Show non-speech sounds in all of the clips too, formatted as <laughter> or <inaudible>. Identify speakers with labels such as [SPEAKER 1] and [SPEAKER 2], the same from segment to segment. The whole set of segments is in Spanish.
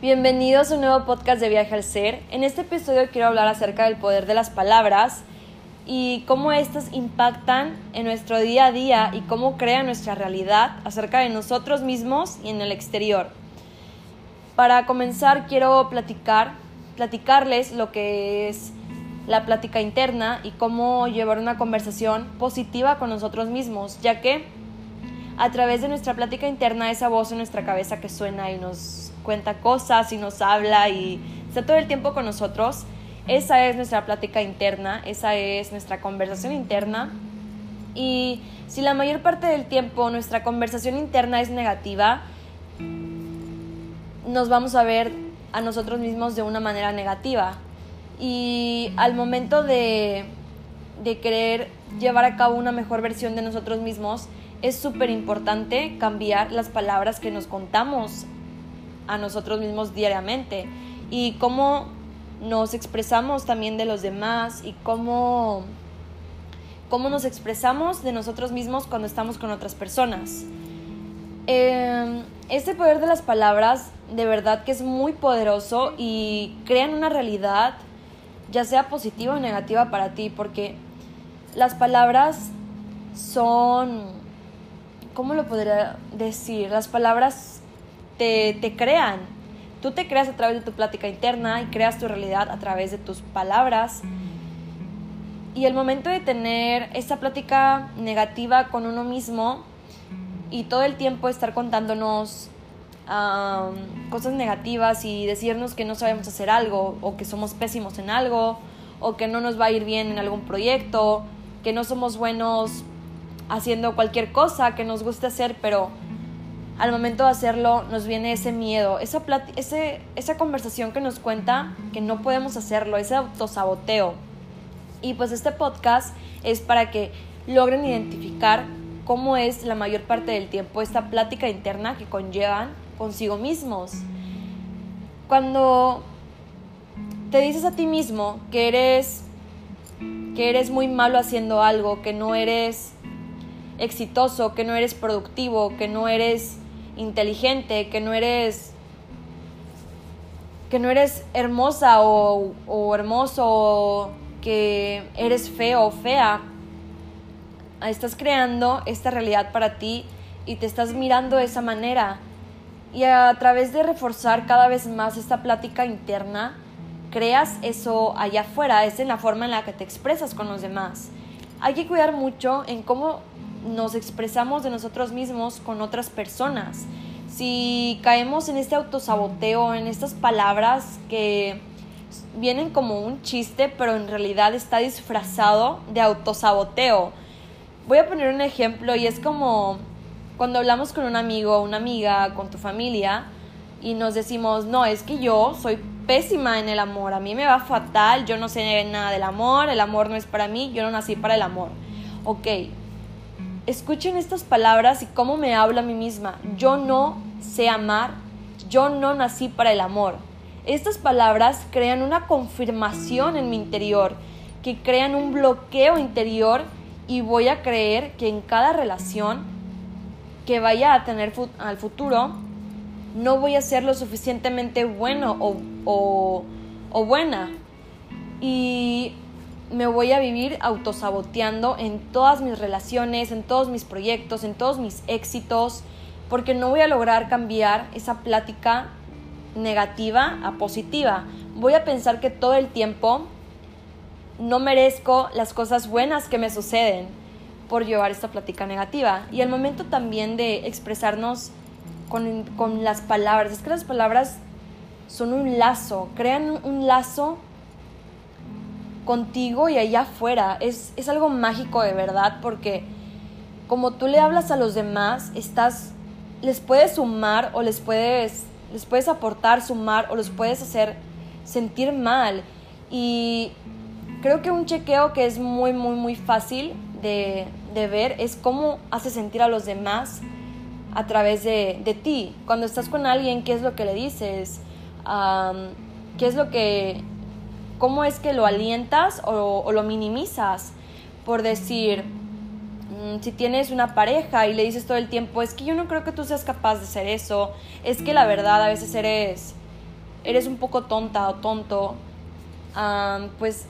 [SPEAKER 1] Bienvenidos a un nuevo podcast de Viaje al Ser. En este episodio quiero hablar acerca del poder de las palabras y cómo éstas impactan en nuestro día a día y cómo crean nuestra realidad acerca de nosotros mismos y en el exterior. Para comenzar quiero platicar, platicarles lo que es la plática interna y cómo llevar una conversación positiva con nosotros mismos, ya que a través de nuestra plática interna, esa voz en nuestra cabeza que suena y nos cuenta cosas y nos habla y está todo el tiempo con nosotros, esa es nuestra plática interna, esa es nuestra conversación interna. Y si la mayor parte del tiempo nuestra conversación interna es negativa, nos vamos a ver a nosotros mismos de una manera negativa. Y al momento de, de querer llevar a cabo una mejor versión de nosotros mismos, es súper importante cambiar las palabras que nos contamos a nosotros mismos diariamente y cómo nos expresamos también de los demás y cómo, cómo nos expresamos de nosotros mismos cuando estamos con otras personas. Eh, este poder de las palabras de verdad que es muy poderoso y crean una realidad ya sea positiva o negativa para ti, porque las palabras son, ¿cómo lo podría decir? Las palabras te, te crean. Tú te creas a través de tu plática interna y creas tu realidad a través de tus palabras. Y el momento de tener esa plática negativa con uno mismo y todo el tiempo estar contándonos cosas negativas y decirnos que no sabemos hacer algo o que somos pésimos en algo o que no nos va a ir bien en algún proyecto, que no somos buenos haciendo cualquier cosa que nos guste hacer, pero al momento de hacerlo nos viene ese miedo, esa, esa conversación que nos cuenta que no podemos hacerlo, ese autosaboteo. Y pues este podcast es para que logren identificar cómo es la mayor parte del tiempo esta plática interna que conllevan consigo mismos. Cuando te dices a ti mismo que eres que eres muy malo haciendo algo, que no eres exitoso, que no eres productivo, que no eres inteligente, que no eres que no eres hermosa o, o hermoso, que eres feo o fea, estás creando esta realidad para ti y te estás mirando de esa manera y a través de reforzar cada vez más esta plática interna, creas eso allá afuera, es en la forma en la que te expresas con los demás. Hay que cuidar mucho en cómo nos expresamos de nosotros mismos con otras personas. Si caemos en este autosaboteo, en estas palabras que vienen como un chiste, pero en realidad está disfrazado de autosaboteo. Voy a poner un ejemplo y es como cuando hablamos con un amigo una amiga, con tu familia, y nos decimos, no, es que yo soy pésima en el amor, a mí me va fatal, yo no sé nada del amor, el amor no es para mí, yo no nací para el amor. Ok, escuchen estas palabras y cómo me hablo a mí misma. Yo no sé amar, yo no nací para el amor. Estas palabras crean una confirmación en mi interior, que crean un bloqueo interior y voy a creer que en cada relación que vaya a tener al futuro, no voy a ser lo suficientemente bueno o, o buena. Y me voy a vivir autosaboteando en todas mis relaciones, en todos mis proyectos, en todos mis éxitos, porque no voy a lograr cambiar esa plática negativa a positiva. Voy a pensar que todo el tiempo no merezco las cosas buenas que me suceden por llevar esta plática negativa. Y el momento también de expresarnos con, con las palabras. Es que las palabras son un lazo, crean un lazo contigo y allá afuera. Es, es algo mágico de verdad porque como tú le hablas a los demás, estás, les puedes sumar o les puedes, les puedes aportar, sumar o los puedes hacer sentir mal. Y creo que un chequeo que es muy, muy, muy fácil de, de ver es cómo hace sentir a los demás a través de, de, ti. Cuando estás con alguien, ¿qué es lo que le dices? ¿Qué es lo que... ¿Cómo es que lo alientas o, lo minimizas? Por decir, mm, si tienes una pareja y le dices todo el tiempo, es que yo no creo que tú seas capaz de hacer eso, es que la verdad a veces eres eres un poco tonta o tonto, pues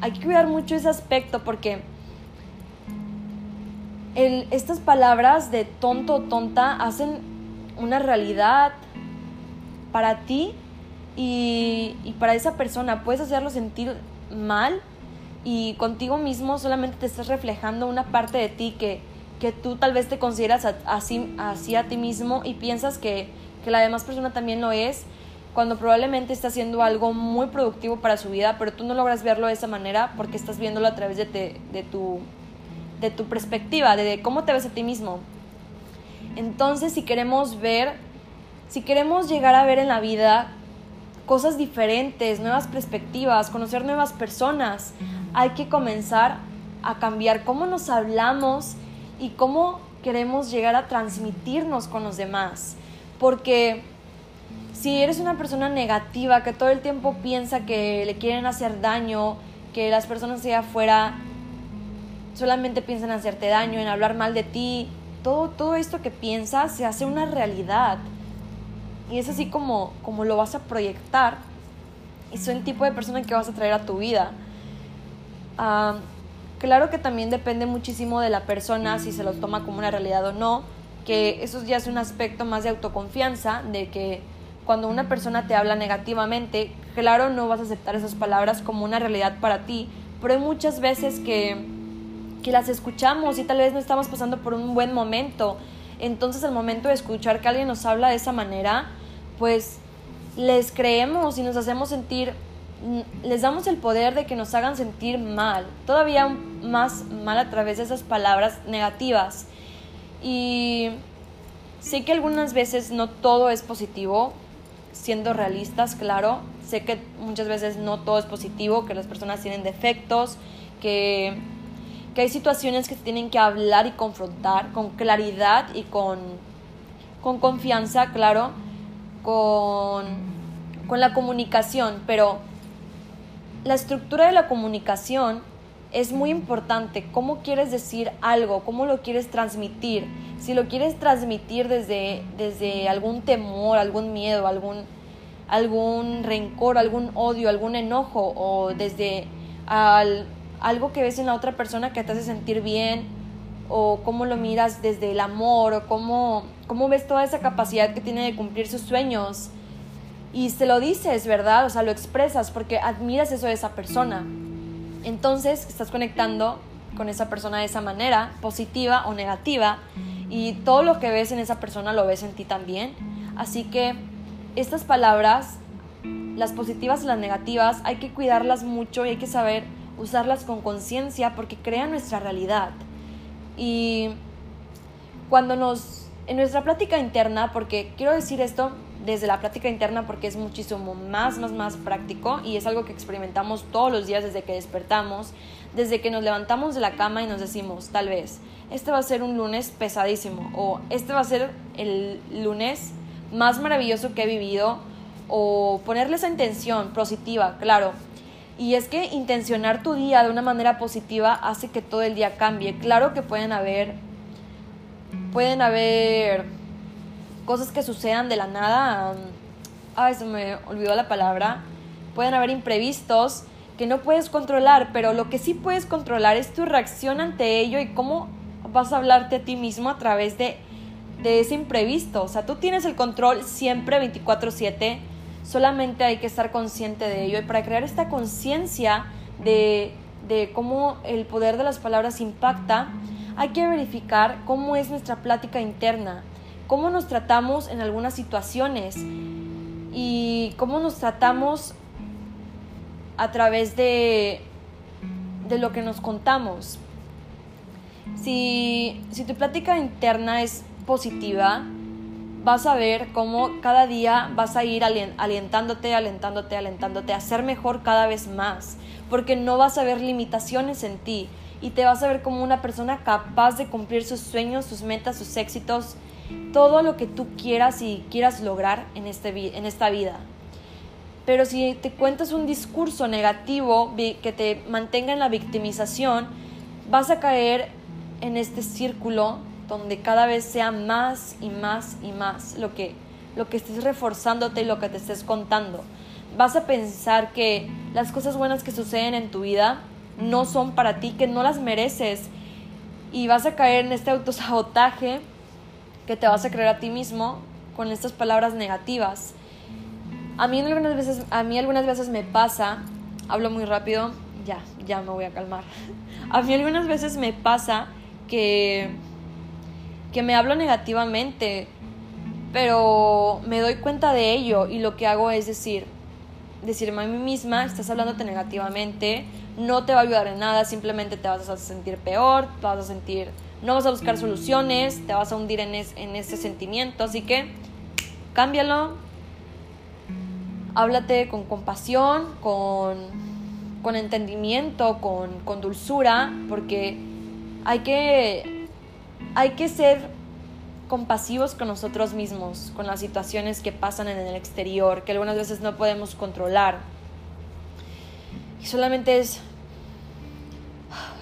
[SPEAKER 1] hay que cuidar mucho ese aspecto porque estas palabras de tonto o tonta hacen una realidad para ti y, para esa persona. Puedes hacerlo sentir mal y contigo mismo solamente te estás reflejando una parte de ti que, que tú tal vez te consideras así, a ti mismo y piensas que, que la demás persona también lo es, cuando probablemente está haciendo algo muy productivo para su vida, pero tú no logras verlo de esa manera porque estás viéndolo a través de, de, tu, de tu perspectiva, de cómo te ves a ti mismo. Entonces, si queremos ver, si queremos llegar a ver en la vida cosas diferentes, nuevas perspectivas, conocer nuevas personas, hay que comenzar a cambiar cómo nos hablamos y cómo queremos llegar a transmitirnos con los demás. Porque si eres una persona negativa que todo el tiempo piensa que le quieren hacer daño, que las personas allá afuera solamente piensan en hacerte daño, en hablar mal de ti, todo, todo esto que piensas se hace una realidad. Y es así como, como lo vas a proyectar. Y son el tipo de persona que vas a traer a tu vida. Claro que también depende muchísimo de la persona si se los toma como una realidad o no, que eso ya es un aspecto más de autoconfianza, de que cuando una persona te habla negativamente, claro, no vas a aceptar esas palabras como una realidad para ti, pero hay muchas veces que, que las escuchamos y tal vez no estamos pasando por un buen momento. Entonces al momento de escuchar que alguien nos habla de esa manera, pues les creemos y nos hacemos sentir, les damos el poder de que nos hagan sentir mal, todavía más mal a través de esas palabras negativas. Y sé que algunas veces no todo es positivo, siendo realistas, claro. Sé que muchas veces no todo es positivo, que las personas tienen defectos, que, que hay situaciones que se tienen que hablar y confrontar con claridad y con, con confianza, claro, con, con la comunicación, pero la estructura de la comunicación es muy importante. ¿Cómo quieres decir algo? ¿Cómo lo quieres transmitir? Si lo quieres transmitir desde, desde algún temor, algún miedo, algún, algún rencor, algún odio, algún enojo, o desde algo que ves en la otra persona que te hace sentir bien, o cómo lo miras desde el amor, o cómo, cómo ves toda esa capacidad que tiene de cumplir sus sueños. Y se lo dices, ¿verdad? O sea, lo expresas porque admiras eso de esa persona. Entonces estás conectando con esa persona de esa manera, positiva o negativa, y todo lo que ves en esa persona lo ves en ti también. Así que estas palabras, las positivas y las negativas, hay que cuidarlas mucho y hay que saber usarlas con conciencia porque crean nuestra realidad. Y cuando nos, en nuestra plática interna, porque quiero decir esto desde la plática interna porque es muchísimo más, más, más práctico y es algo que experimentamos todos los días desde que despertamos, desde que nos levantamos de la cama y nos decimos, tal vez, este va a ser un lunes pesadísimo o este va a ser el lunes más maravilloso que he vivido o ponerle esa intención positiva, claro. Y es que intencionar tu día de una manera positiva hace que todo el día cambie. Claro que pueden haber pueden haber cosas que sucedan de la nada. Ay, se me olvidó la palabra. Pueden haber imprevistos que no puedes controlar, pero lo que sí puedes controlar es tu reacción ante ello y cómo vas a hablarte a ti mismo a través de, de ese imprevisto. O sea, tú tienes el control siempre 24/7, solamente hay que estar consciente de ello. Y para crear esta conciencia de, de cómo el poder de las palabras impacta, hay que verificar cómo es nuestra plática interna cómo nos tratamos en algunas situaciones y cómo nos tratamos a través de, de lo que nos contamos. Si, si tu plática interna es positiva, vas a ver cómo cada día vas a ir alentándote, alentándote, alentándote a ser mejor cada vez más, porque no vas a ver limitaciones en ti y te vas a ver como una persona capaz de cumplir sus sueños, sus metas, sus éxitos todo lo que tú quieras y quieras lograr en, este, en esta vida. Pero si te cuentas un discurso negativo que te mantenga en la victimización, vas a caer en este círculo donde cada vez sea más y más y más lo que, lo que estés reforzándote y lo que te estés contando. Vas a pensar que las cosas buenas que suceden en tu vida no son para ti, que no las mereces y vas a caer en este autosabotaje que te vas a creer a ti mismo con estas palabras negativas. A mí algunas veces, a mí algunas veces me pasa, hablo muy rápido, ya, ya me voy a calmar. <laughs> A mí algunas veces me pasa que, que me hablo negativamente, pero me doy cuenta de ello y lo que hago es decir, decirme a mí misma, estás hablándote negativamente, no te va a ayudar en nada, simplemente te vas a sentir peor, te vas a sentir, no vas a buscar soluciones, te vas a hundir en, en ese sentimiento, así que cámbialo, háblate con compasión, con, con entendimiento, con, con, dulzura, porque hay que, hay que ser compasivos con nosotros mismos, con las situaciones que pasan en el exterior, que algunas veces no podemos controlar. Y solamente es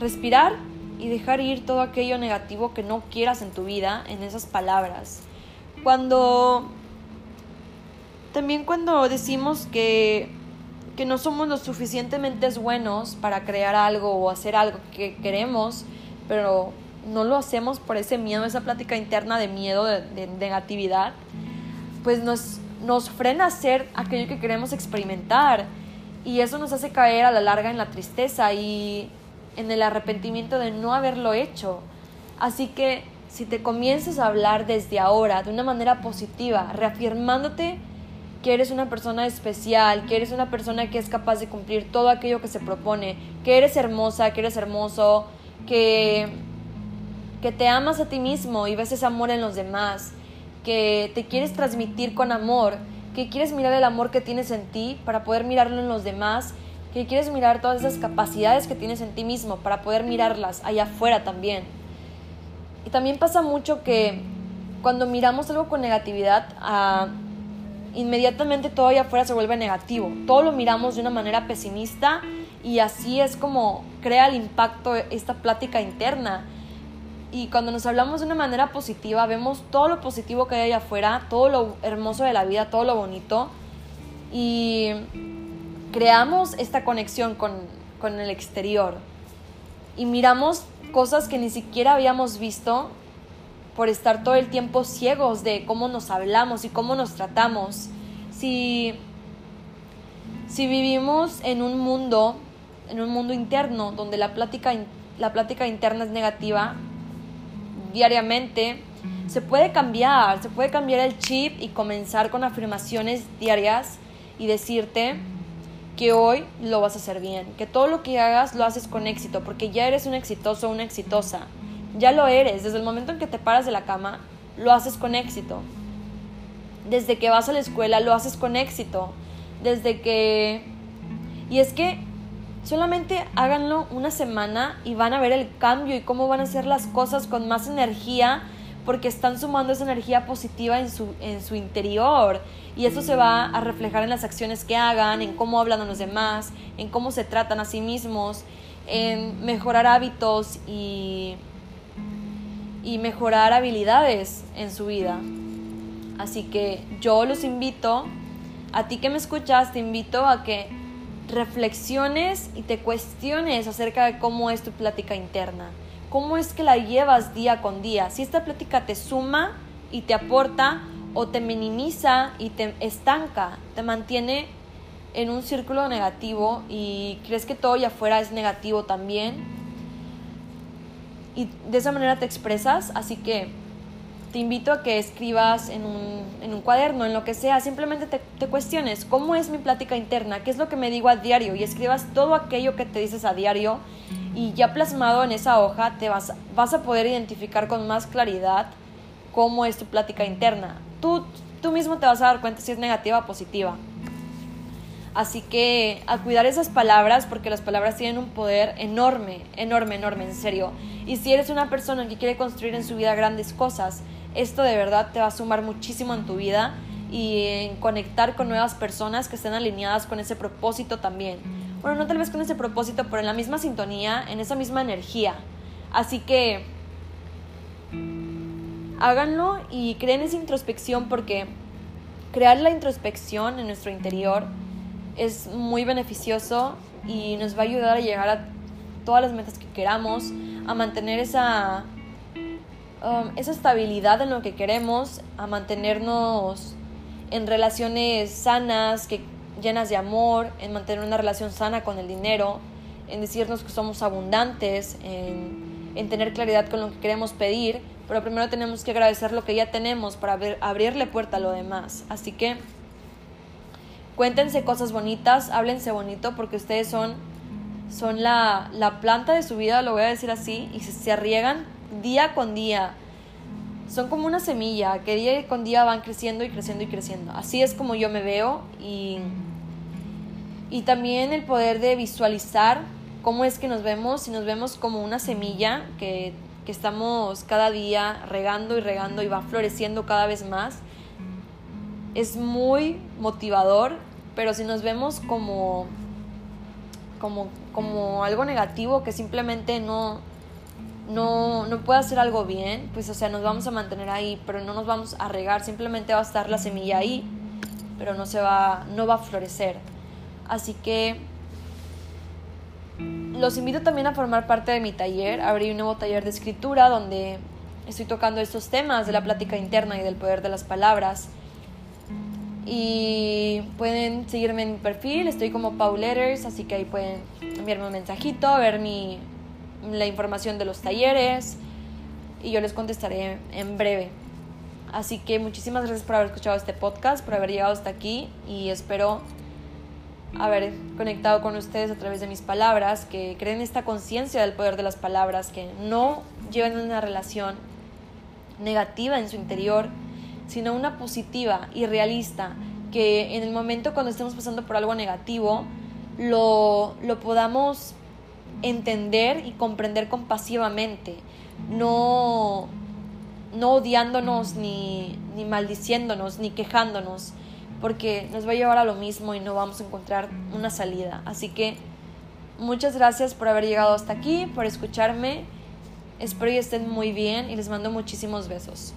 [SPEAKER 1] respirar y dejar ir todo aquello negativo que no quieras en tu vida en esas palabras. Cuando también cuando decimos que, que no somos lo suficientemente buenos para crear algo o hacer algo que queremos, pero no lo hacemos por ese miedo, esa plática interna de miedo, de, negatividad, pues nos, nos frena a hacer aquello que queremos experimentar. Y eso nos hace caer a la larga en la tristeza y en el arrepentimiento de no haberlo hecho. Así que si te comienzas a hablar desde ahora de una manera positiva, reafirmándote que eres una persona especial, que eres una persona que es capaz de cumplir todo aquello que se propone, que eres hermosa, que eres hermoso, que que te amas a ti mismo y ves ese amor en los demás, que te quieres transmitir con amor, que quieres mirar el amor que tienes en ti para poder mirarlo en los demás, que quieres mirar todas esas capacidades que tienes en ti mismo para poder mirarlas allá afuera también. Y también pasa mucho que cuando miramos algo con negatividad, ah, inmediatamente todo allá afuera se vuelve negativo. Todo lo miramos de una manera pesimista y así es como crea el impacto esta plática interna y cuando nos hablamos de una manera positiva, vemos todo lo positivo que hay allá afuera, todo lo hermoso de la vida, todo lo bonito y creamos esta conexión con, con el exterior y miramos cosas que ni siquiera habíamos visto por estar todo el tiempo ciegos de cómo nos hablamos y cómo nos tratamos. Si, si vivimos en un mundo, en un mundo interno donde la plática, la plática interna es negativa, diariamente, se puede cambiar, se puede cambiar el chip y comenzar con afirmaciones diarias y decirte que hoy lo vas a hacer bien, que todo lo que hagas lo haces con éxito, porque ya eres un exitoso o una exitosa, ya lo eres, desde el momento en que te paras de la cama, lo haces con éxito, desde que vas a la escuela, lo haces con éxito, desde que... Y es que Solamente háganlo una semana y van a ver el cambio y cómo van a hacer las cosas con más energía porque están sumando esa energía positiva en su, en su interior y eso se va a reflejar en las acciones que hagan, en cómo hablan a los demás, en cómo se tratan a sí mismos, en mejorar hábitos y, y mejorar habilidades en su vida. Así que yo los invito, a ti que me escuchas, te invito a que reflexiones y te cuestiones acerca de cómo es tu plática interna, cómo es que la llevas día con día, si esta plática te suma y te aporta o te minimiza y te estanca, te mantiene en un círculo negativo y crees que todo allá afuera es negativo también. Y de esa manera te expresas, así que te invito a que escribas en un, en un cuaderno, en lo que sea, simplemente te, cuestiones cómo es mi plática interna, qué es lo que me digo a diario y escribas todo aquello que te dices a diario y ya plasmado en esa hoja te vas, vas a poder identificar con más claridad cómo es tu plática interna. Tú, tú mismo te vas a dar cuenta si es negativa o positiva. Así que a cuidar esas palabras porque las palabras tienen un poder enorme, enorme, enorme, en serio. Y si eres una persona que quiere construir en su vida grandes cosas, esto de verdad te va a sumar muchísimo en tu vida y en conectar con nuevas personas que estén alineadas con ese propósito también. Bueno, no tal vez con ese propósito, pero en la misma sintonía, en esa misma energía. Así que háganlo y creen esa introspección porque crear la introspección en nuestro interior es muy beneficioso y nos va a ayudar a llegar a todas las metas que queramos, a mantener esa, um, esa estabilidad en lo que queremos, a mantenernos en relaciones sanas, que, llenas de amor, en mantener una relación sana con el dinero, en decirnos que somos abundantes, en, en tener claridad con lo que queremos pedir, pero primero tenemos que agradecer lo que ya tenemos para abrirle puerta a lo demás. Así que cuéntense cosas bonitas, háblense bonito, porque ustedes son, son la, la planta de su vida, lo voy a decir así, y se, se día con día. Son como una semilla que día con día van creciendo y creciendo y creciendo. Así es como yo me veo y, y también el poder de visualizar cómo es que nos vemos, si nos vemos como una semilla que, que estamos cada día regando y regando y va floreciendo cada vez más, es muy motivador, pero si nos vemos como, como, como algo negativo que simplemente no, no, no puede hacer algo bien, pues o sea, nos vamos a mantener ahí, pero no nos vamos a regar, simplemente va a estar la semilla ahí, pero no se va, no va a florecer. Así que los invito también a formar parte de mi taller. Abrí un nuevo taller de escritura donde estoy tocando estos temas de la plática interna y del poder de las palabras. Y pueden seguirme en mi perfil, estoy como Paul Letters, así que ahí pueden enviarme un mensajito, ver mi, la información de los talleres y yo les contestaré en breve. Así que muchísimas gracias por haber escuchado este podcast, por haber llegado hasta aquí y espero haber conectado con ustedes a través de mis palabras, que creen esta conciencia del poder de las palabras, que no lleven una relación negativa en su interior, sino una positiva y realista, que en el momento cuando estemos pasando por algo negativo, lo, lo podamos entender y comprender compasivamente, no, no odiándonos ni, ni maldiciéndonos ni quejándonos, porque nos va a llevar a lo mismo y no vamos a encontrar una salida. Así que muchas gracias por haber llegado hasta aquí, por escucharme. Espero que estén muy bien y les mando muchísimos besos.